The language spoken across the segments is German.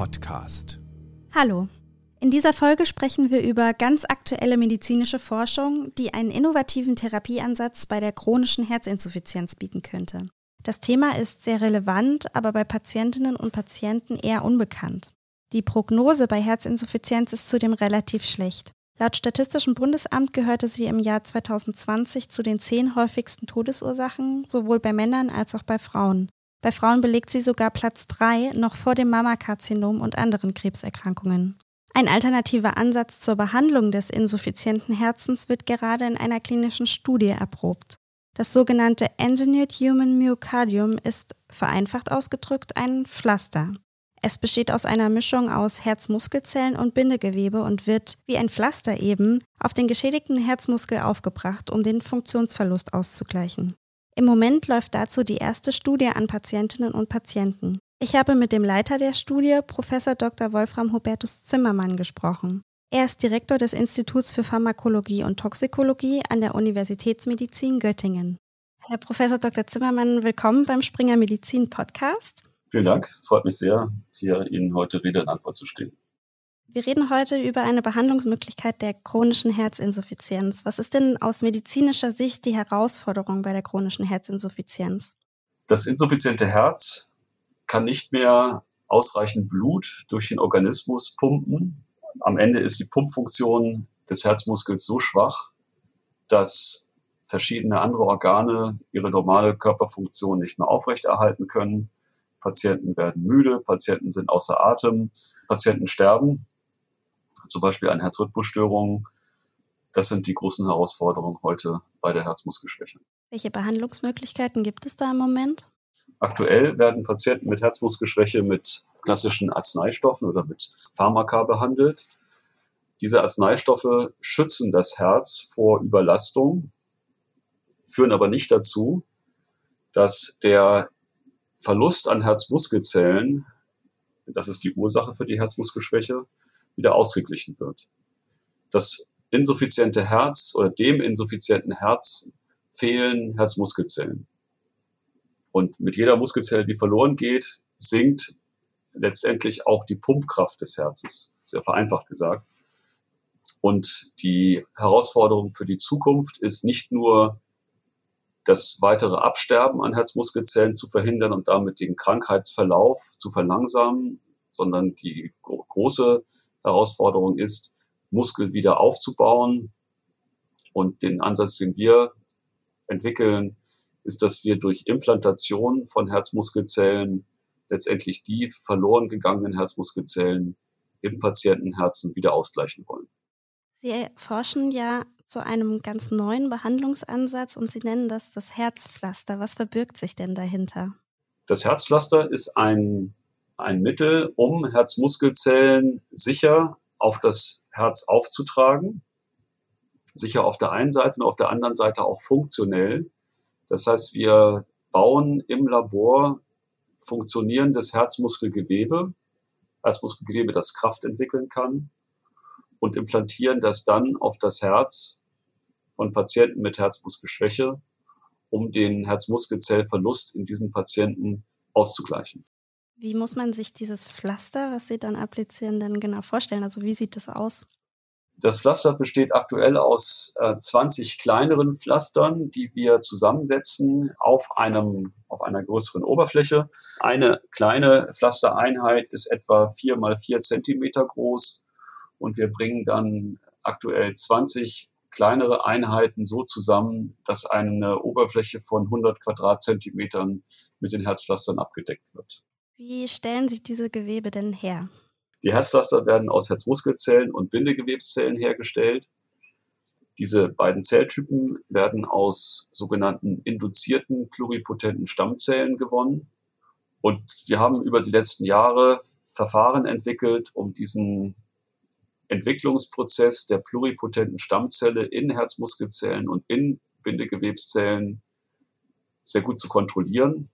Podcast. Hallo. In dieser Folge sprechen wir über ganz aktuelle medizinische Forschung, die einen innovativen Therapieansatz bei der chronischen Herzinsuffizienz bieten könnte. Das Thema ist sehr relevant, aber bei Patientinnen und Patienten eher unbekannt. Die Prognose bei Herzinsuffizienz ist zudem relativ schlecht. Laut Statistischem Bundesamt gehörte sie im Jahr 2020 zu den zehn häufigsten Todesursachen, sowohl bei Männern als auch bei Frauen. Bei Frauen belegt sie sogar Platz 3, noch vor dem Mammakarzinom und anderen Krebserkrankungen. Ein alternativer Ansatz zur Behandlung des insuffizienten Herzens wird gerade in einer klinischen Studie erprobt. Das sogenannte Engineered Human Myocardium ist, vereinfacht ausgedrückt, ein Pflaster. Es besteht aus einer Mischung aus Herzmuskelzellen und Bindegewebe und wird, wie ein Pflaster eben, auf den geschädigten Herzmuskel aufgebracht, um den Funktionsverlust auszugleichen. Im Moment läuft dazu die erste Studie an Patientinnen und Patienten. Ich habe mit dem Leiter der Studie, Professor Dr. Wolfram Hubertus Zimmermann, gesprochen. Er ist Direktor des Instituts für Pharmakologie und Toxikologie an der Universitätsmedizin Göttingen. Herr Professor Dr. Zimmermann, willkommen beim Springer Medizin Podcast. Vielen Dank. Freut mich sehr, hier Ihnen heute Rede und Antwort zu stehen. Wir reden heute über eine Behandlungsmöglichkeit der chronischen Herzinsuffizienz. Was ist denn aus medizinischer Sicht die Herausforderung bei der chronischen Herzinsuffizienz? Das insuffiziente Herz kann nicht mehr ausreichend Blut durch den Organismus pumpen. Am Ende ist die Pumpfunktion des Herzmuskels so schwach, dass verschiedene andere Organe ihre normale Körperfunktion nicht mehr aufrechterhalten können. Patienten werden müde, Patienten sind außer Atem, Patienten sterben, zum Beispiel an Herzrhythmusstörungen. Das sind die großen Herausforderungen heute bei der Herzmuskelschwäche. Welche Behandlungsmöglichkeiten gibt es da im Moment? Aktuell werden Patienten mit Herzmuskelschwäche mit klassischen Arzneistoffen oder mit Pharmaka behandelt. Diese Arzneistoffe schützen das Herz vor Überlastung, führen aber nicht dazu, dass der Verlust an Herzmuskelzellen, das ist die Ursache für die Herzmuskelschwäche, wieder ausgeglichen wird. Das insuffiziente Herz oder dem insuffizienten Herz fehlen Herzmuskelzellen. Und mit jeder Muskelzelle, die verloren geht, sinkt letztendlich auch die Pumpkraft des Herzens, sehr vereinfacht gesagt. Und die Herausforderung für die Zukunft ist nicht nur das weitere Absterben an Herzmuskelzellen zu verhindern und damit den Krankheitsverlauf zu verlangsamen, sondern die große Herausforderung ist, Muskel wieder aufzubauen. Und den Ansatz, den wir entwickeln, ist, dass wir durch Implantation von Herzmuskelzellen letztendlich die verloren gegangenen Herzmuskelzellen im Patientenherzen wieder ausgleichen wollen. Sie forschen ja zu einem ganz neuen Behandlungsansatz und Sie nennen das das Herzpflaster. Was verbirgt sich denn dahinter? Das Herzpflaster ist ein, ein Mittel, um Herzmuskelzellen sicher auf das Herz aufzutragen. Sicher auf der einen Seite und auf der anderen Seite auch funktionell. Das heißt, wir bauen im Labor funktionierendes Herzmuskelgewebe, Herzmuskelgewebe, das Kraft entwickeln kann und implantieren das dann auf das Herz von Patienten mit Herzmuskelschwäche, um den Herzmuskelzellverlust in diesen Patienten auszugleichen. Wie muss man sich dieses Pflaster, was Sie dann applizieren, denn genau vorstellen? Also wie sieht das aus? Das Pflaster besteht aktuell aus äh, 20 kleineren Pflastern, die wir zusammensetzen auf, einem, auf einer größeren Oberfläche. Eine kleine Pflastereinheit ist etwa vier mal vier Zentimeter groß und wir bringen dann aktuell 20 kleinere Einheiten so zusammen, dass eine Oberfläche von 100 Quadratzentimetern mit den Herzpflastern abgedeckt wird. Wie stellen sich diese Gewebe denn her? Die Herzpflaster werden aus Herzmuskelzellen und Bindegewebszellen hergestellt. Diese beiden Zelltypen werden aus sogenannten induzierten pluripotenten Stammzellen gewonnen. Und wir haben über die letzten Jahre Verfahren entwickelt, um diesen Entwicklungsprozess der pluripotenten Stammzelle in Herzmuskelzellen und in Bindegewebszellen sehr gut zu kontrollieren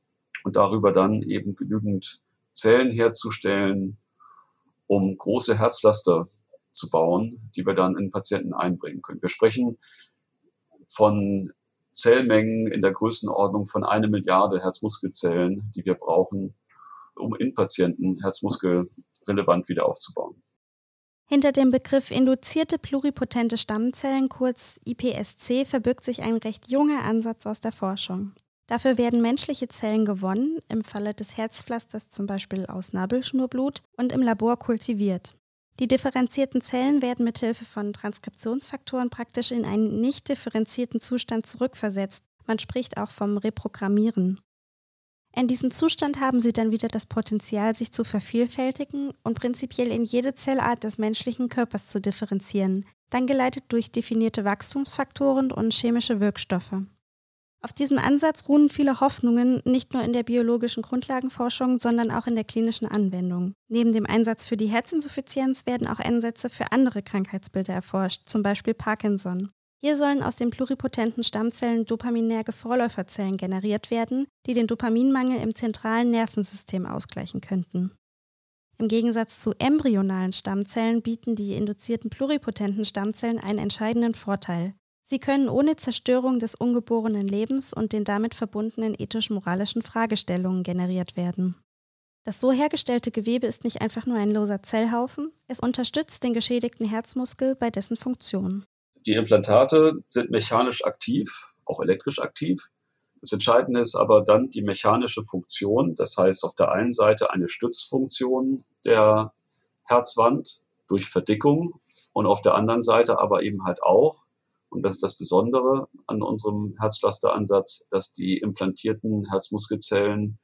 und darüber dann eben genügend Zellen herzustellen, um große Herzpflaster zu bauen, die wir dann in Patienten einbringen können. Wir sprechen von Zellmengen in der Größenordnung von eine Milliarde Herzmuskelzellen, die wir brauchen, um in Patienten Herzmuskel relevant wieder aufzubauen. Hinter dem Begriff induzierte pluripotente Stammzellen, kurz IPSC, verbirgt sich ein recht junger Ansatz aus der Forschung. Dafür werden menschliche Zellen gewonnen, im Falle des Herzpflasters zum Beispiel aus Nabelschnurblut, und im Labor kultiviert. Die differenzierten Zellen werden mithilfe von Transkriptionsfaktoren praktisch in einen nicht differenzierten Zustand zurückversetzt. Man spricht auch vom Reprogrammieren. In diesem Zustand haben sie dann wieder das Potenzial, sich zu vervielfältigen und prinzipiell in jede Zellart des menschlichen Körpers zu differenzieren, dann geleitet durch definierte Wachstumsfaktoren und chemische Wirkstoffe. Auf diesem Ansatz ruhen viele Hoffnungen, nicht nur in der biologischen Grundlagenforschung, sondern auch in der klinischen Anwendung. Neben dem Einsatz für die Herzinsuffizienz werden auch Ansätze für andere Krankheitsbilder erforscht, zum Beispiel Parkinson. Hier sollen aus den pluripotenten Stammzellen dopaminerge Vorläuferzellen generiert werden, die den Dopaminmangel im zentralen Nervensystem ausgleichen könnten. Im Gegensatz zu embryonalen Stammzellen bieten die induzierten pluripotenten Stammzellen einen entscheidenden Vorteil. Sie können ohne Zerstörung des ungeborenen Lebens und den damit verbundenen ethisch-moralischen Fragestellungen generiert werden. Das so hergestellte Gewebe ist nicht einfach nur ein loser Zellhaufen, es unterstützt den geschädigten Herzmuskel bei dessen Funktion. Die Implantate sind mechanisch aktiv, auch elektrisch aktiv. Das Entscheidende ist aber dann die mechanische Funktion. Das heißt auf der einen Seite eine Stützfunktion der Herzwand durch Verdickung und auf der anderen Seite aber eben halt auch, und das ist das Besondere an unserem Herzpflasteransatz, dass die implantierten Herzmuskelzellen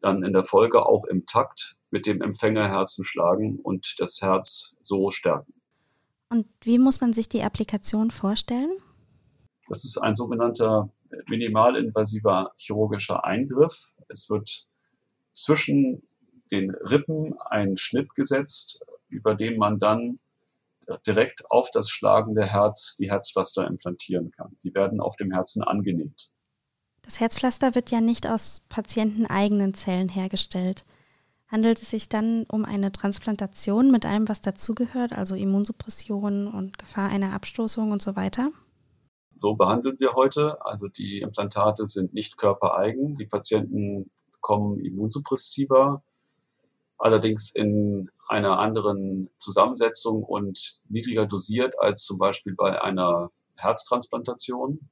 dann in der Folge auch im Takt mit dem Empfängerherzen schlagen und das Herz so stärken. Und wie muss man sich die Applikation vorstellen? Das ist ein sogenannter minimalinvasiver chirurgischer Eingriff. Es wird zwischen den Rippen ein Schnitt gesetzt, über den man dann direkt auf das schlagende Herz die Herzpflaster implantieren kann. Die werden auf dem Herzen angenäht. Das Herzpflaster wird ja nicht aus patienteneigenen Zellen hergestellt. Handelt es sich dann um eine Transplantation mit allem, was dazugehört, also Immunsuppression und Gefahr einer Abstoßung und so weiter? So behandeln wir heute. Also die Implantate sind nicht körpereigen. Die Patienten bekommen Immunsuppressiva, allerdings in einer anderen Zusammensetzung und niedriger dosiert als zum Beispiel bei einer Herztransplantation.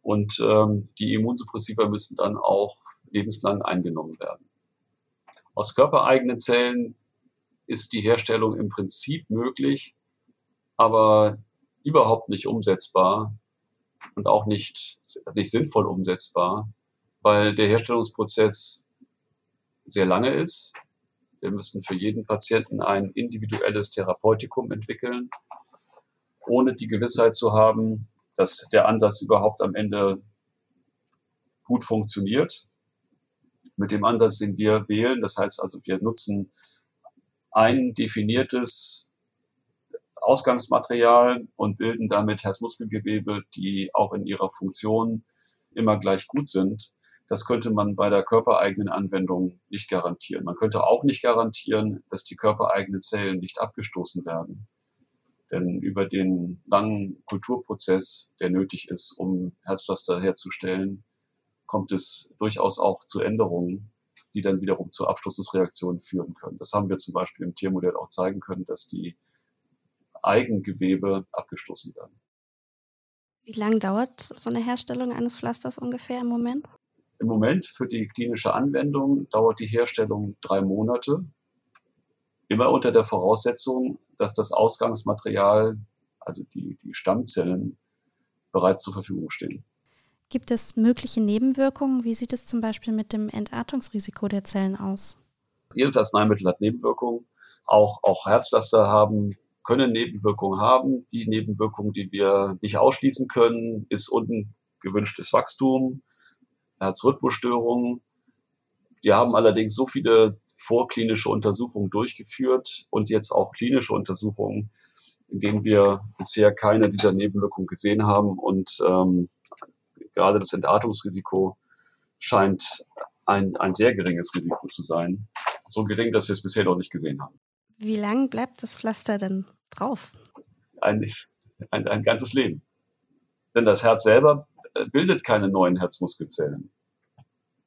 Und ähm, die Immunsuppressiva müssen dann auch lebenslang eingenommen werden. Aus körpereigenen Zellen ist die Herstellung im Prinzip möglich, aber überhaupt nicht umsetzbar und auch nicht, nicht sinnvoll umsetzbar, weil der Herstellungsprozess sehr lange ist. Wir müssen für jeden Patienten ein individuelles Therapeutikum entwickeln, ohne die Gewissheit zu haben, dass der Ansatz überhaupt am Ende gut funktioniert mit dem Ansatz, den wir wählen. Das heißt also, wir nutzen ein definiertes Ausgangsmaterial und bilden damit Herzmuskelgewebe, die auch in ihrer Funktion immer gleich gut sind. Das könnte man bei der körpereigenen Anwendung nicht garantieren. Man könnte auch nicht garantieren, dass die körpereigenen Zellen nicht abgestoßen werden. Denn über den langen Kulturprozess, der nötig ist, um Herzpflaster herzustellen, kommt es durchaus auch zu Änderungen, die dann wiederum zu Abstoßungsreaktionen führen können. Das haben wir zum Beispiel im Tiermodell auch zeigen können, dass die Eigengewebe abgestoßen werden. Wie lange dauert so eine Herstellung eines Pflasters ungefähr im Moment? Im Moment für die klinische Anwendung dauert die Herstellung drei Monate. Immer unter der Voraussetzung, dass das Ausgangsmaterial, also die, die Stammzellen, bereits zur Verfügung stehen. Gibt es mögliche Nebenwirkungen? Wie sieht es zum Beispiel mit dem Entartungsrisiko der Zellen aus? Jedes Arzneimittel hat Nebenwirkungen. Auch, auch Herzpflaster haben, können Nebenwirkungen haben. Die Nebenwirkungen, die wir nicht ausschließen können, ist ungewünschtes Wachstum, Herzrhythmusstörungen. Wir haben allerdings so viele vorklinische Untersuchungen durchgeführt und jetzt auch klinische Untersuchungen, in denen wir bisher keine dieser Nebenwirkungen gesehen haben und ähm, gerade das Entartungsrisiko scheint ein, ein sehr geringes Risiko zu sein. So gering, dass wir es bisher noch nicht gesehen haben. Wie lang bleibt das Pflaster denn drauf? Ein, ein, ein ganzes Leben. Denn das Herz selber bildet keine neuen Herzmuskelzellen.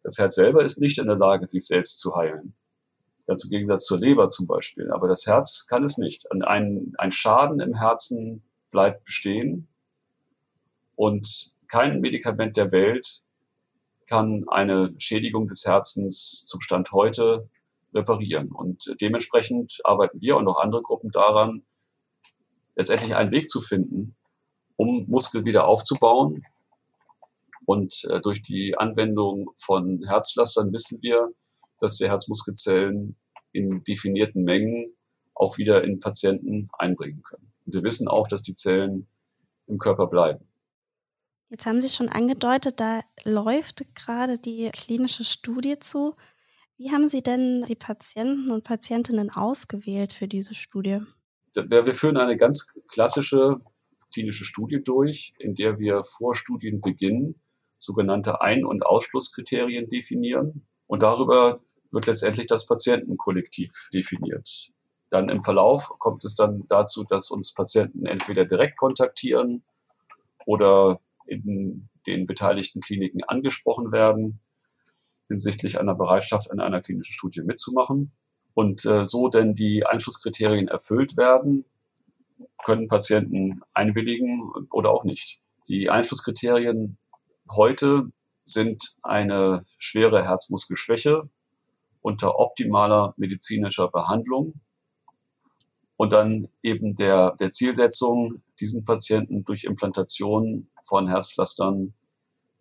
Das Herz selber ist nicht in der Lage, sich selbst zu heilen. Ganz im Gegensatz zur Leber zum Beispiel. Aber das Herz kann es nicht. Ein, ein Schaden im Herzen bleibt bestehen und kein Medikament der Welt kann eine Schädigung des Herzens zum Stand heute reparieren. Und dementsprechend arbeiten wir und auch andere Gruppen daran, letztendlich einen Weg zu finden, um Muskel wieder aufzubauen. Und äh, durch die Anwendung von Herzpflastern wissen wir, dass wir Herzmuskelzellen in definierten Mengen auch wieder in Patienten einbringen können. Und wir wissen auch, dass die Zellen im Körper bleiben. Jetzt haben Sie schon angedeutet, da läuft gerade die klinische Studie zu. Wie haben Sie denn die Patienten und Patientinnen ausgewählt für diese Studie? Wir führen eine ganz klassische klinische Studie durch, in der wir vor Studienbeginn sogenannte Ein- und Ausschlusskriterien definieren. Und darüber wird letztendlich das Patientenkollektiv definiert. Dann im Verlauf kommt es dann dazu, dass uns Patienten entweder direkt kontaktieren oder in den beteiligten Kliniken angesprochen werden hinsichtlich einer Bereitschaft an einer klinischen Studie mitzumachen. Und äh, so denn die Einschlusskriterien erfüllt werden, können Patienten einwilligen oder auch nicht. Die Einschlusskriterien heute sind eine schwere Herzmuskelschwäche unter optimaler medizinischer Behandlung und dann eben der, der Zielsetzung, diesen Patienten durch Implantation von Herzpflastern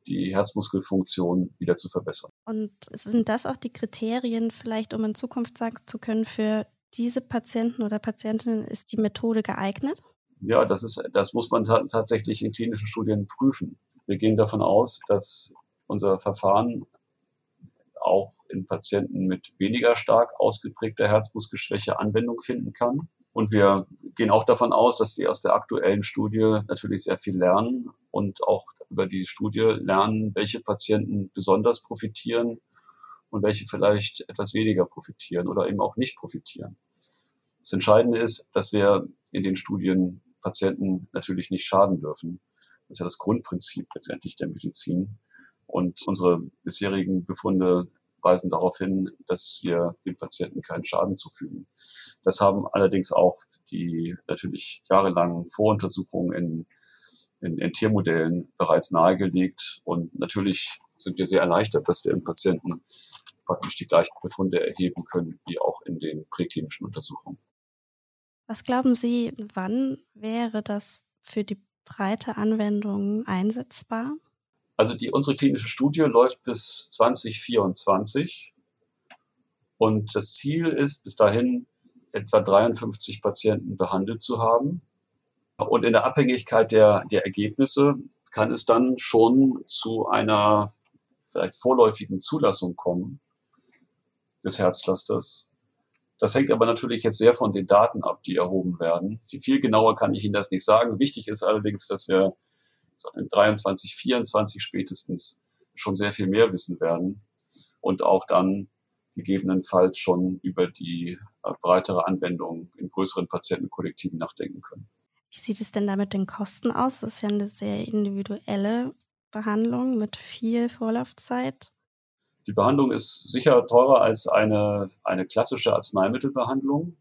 die Herzmuskelfunktion wieder zu verbessern. Und sind das auch die Kriterien vielleicht, um in Zukunft sagen zu können, für diese Patienten oder Patientinnen ist die Methode geeignet? Ja, das ist, das muss man tatsächlich in klinischen Studien prüfen. Wir gehen davon aus, dass unser Verfahren auch in Patienten mit weniger stark ausgeprägter Herzmuskelschwäche Anwendung finden kann. Und wir gehen auch davon aus, dass wir aus der aktuellen Studie natürlich sehr viel lernen und auch über die Studie lernen, welche Patienten besonders profitieren und welche vielleicht etwas weniger profitieren oder eben auch nicht profitieren. Das Entscheidende ist, dass wir in den Studien Patienten natürlich nicht schaden dürfen. Das ist ja das Grundprinzip letztendlich der Medizin. Und unsere bisherigen Befunde weisen darauf hin, dass wir dem Patienten keinen Schaden zufügen. Das haben allerdings auch die natürlich jahrelangen Voruntersuchungen in, in, in Tiermodellen bereits nahegelegt. Und natürlich sind wir sehr erleichtert, dass wir im Patienten praktisch die gleichen Befunde erheben können wie auch in den präklinischen Untersuchungen. Was glauben Sie, wann wäre das für die breite Anwendung einsetzbar? Also die, unsere klinische Studie läuft bis 2024 und das Ziel ist, bis dahin etwa 53 Patienten behandelt zu haben. Und in der Abhängigkeit der, der Ergebnisse kann es dann schon zu einer vielleicht vorläufigen Zulassung kommen des Herzpflasters. Das hängt aber natürlich jetzt sehr von den Daten ab, die erhoben werden. Viel genauer kann ich Ihnen das nicht sagen. Wichtig ist allerdings, dass wir in 23, 24 spätestens schon sehr viel mehr wissen werden und auch dann gegebenenfalls schon über die äh, breitere Anwendung in größeren Patientenkollektiven nachdenken können. Wie sieht es denn da mit den Kosten aus? Das ist ja eine sehr individuelle Behandlung mit viel Vorlaufzeit. Die Behandlung ist sicher teurer als eine, eine klassische Arzneimittelbehandlung,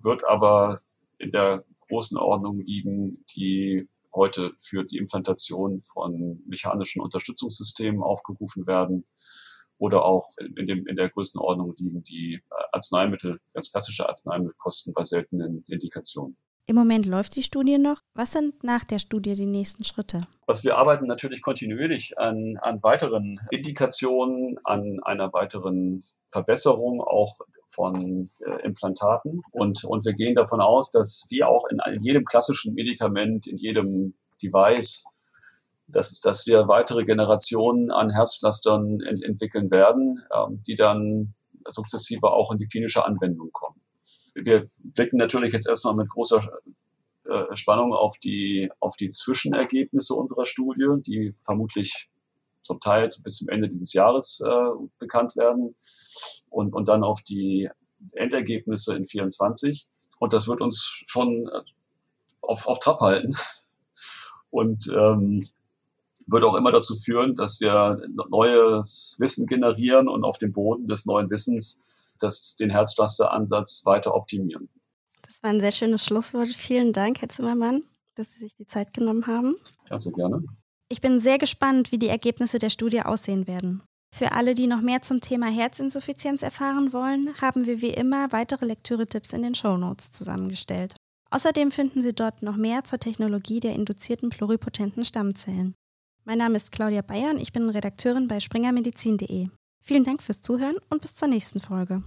wird aber in der großen Ordnung liegen, die heute für die Implantation von mechanischen Unterstützungssystemen aufgerufen werden oder auch in, dem, in der Größenordnung liegen die Arzneimittel, ganz klassische Arzneimittelkosten bei seltenen Indikationen. Im Moment läuft die Studie noch. Was sind nach der Studie die nächsten Schritte? Was wir arbeiten natürlich kontinuierlich an, an weiteren Indikationen, an einer weiteren Verbesserung auch von äh, Implantaten. Und, und wir gehen davon aus, dass wie auch in, in jedem klassischen Medikament, in jedem Device, dass, dass wir weitere Generationen an Herzpflastern ent entwickeln werden, ähm, die dann sukzessive auch in die klinische Anwendung kommen wir blicken natürlich jetzt erstmal mit großer äh, Spannung auf die, auf die Zwischenergebnisse unserer Studie, die vermutlich zum Teil bis zum Ende dieses Jahres äh, bekannt werden und, und dann auf die Endergebnisse in 24. Und das wird uns schon äh, auf, auf Trab halten und ähm, wird auch immer dazu führen, dass wir neues Wissen generieren und auf dem Boden des neuen Wissens das, den Herzcluster-Ansatz weiter optimieren. Das war ein sehr schönes Schlusswort. Vielen Dank, Herr Zimmermann, dass Sie sich die Zeit genommen haben. Ja, so gerne. Ich bin sehr gespannt, wie die Ergebnisse der Studie aussehen werden. Für alle, die noch mehr zum Thema Herzinsuffizienz erfahren wollen, haben wir wie immer weitere Lektüre-Tipps in den Show Notes zusammengestellt. Außerdem finden Sie dort noch mehr zur Technologie der induzierten pluripotenten Stammzellen. Mein Name ist Claudia Bayer und ich bin Redakteurin bei springermedizin.de. Vielen Dank fürs Zuhören und bis zur nächsten Folge.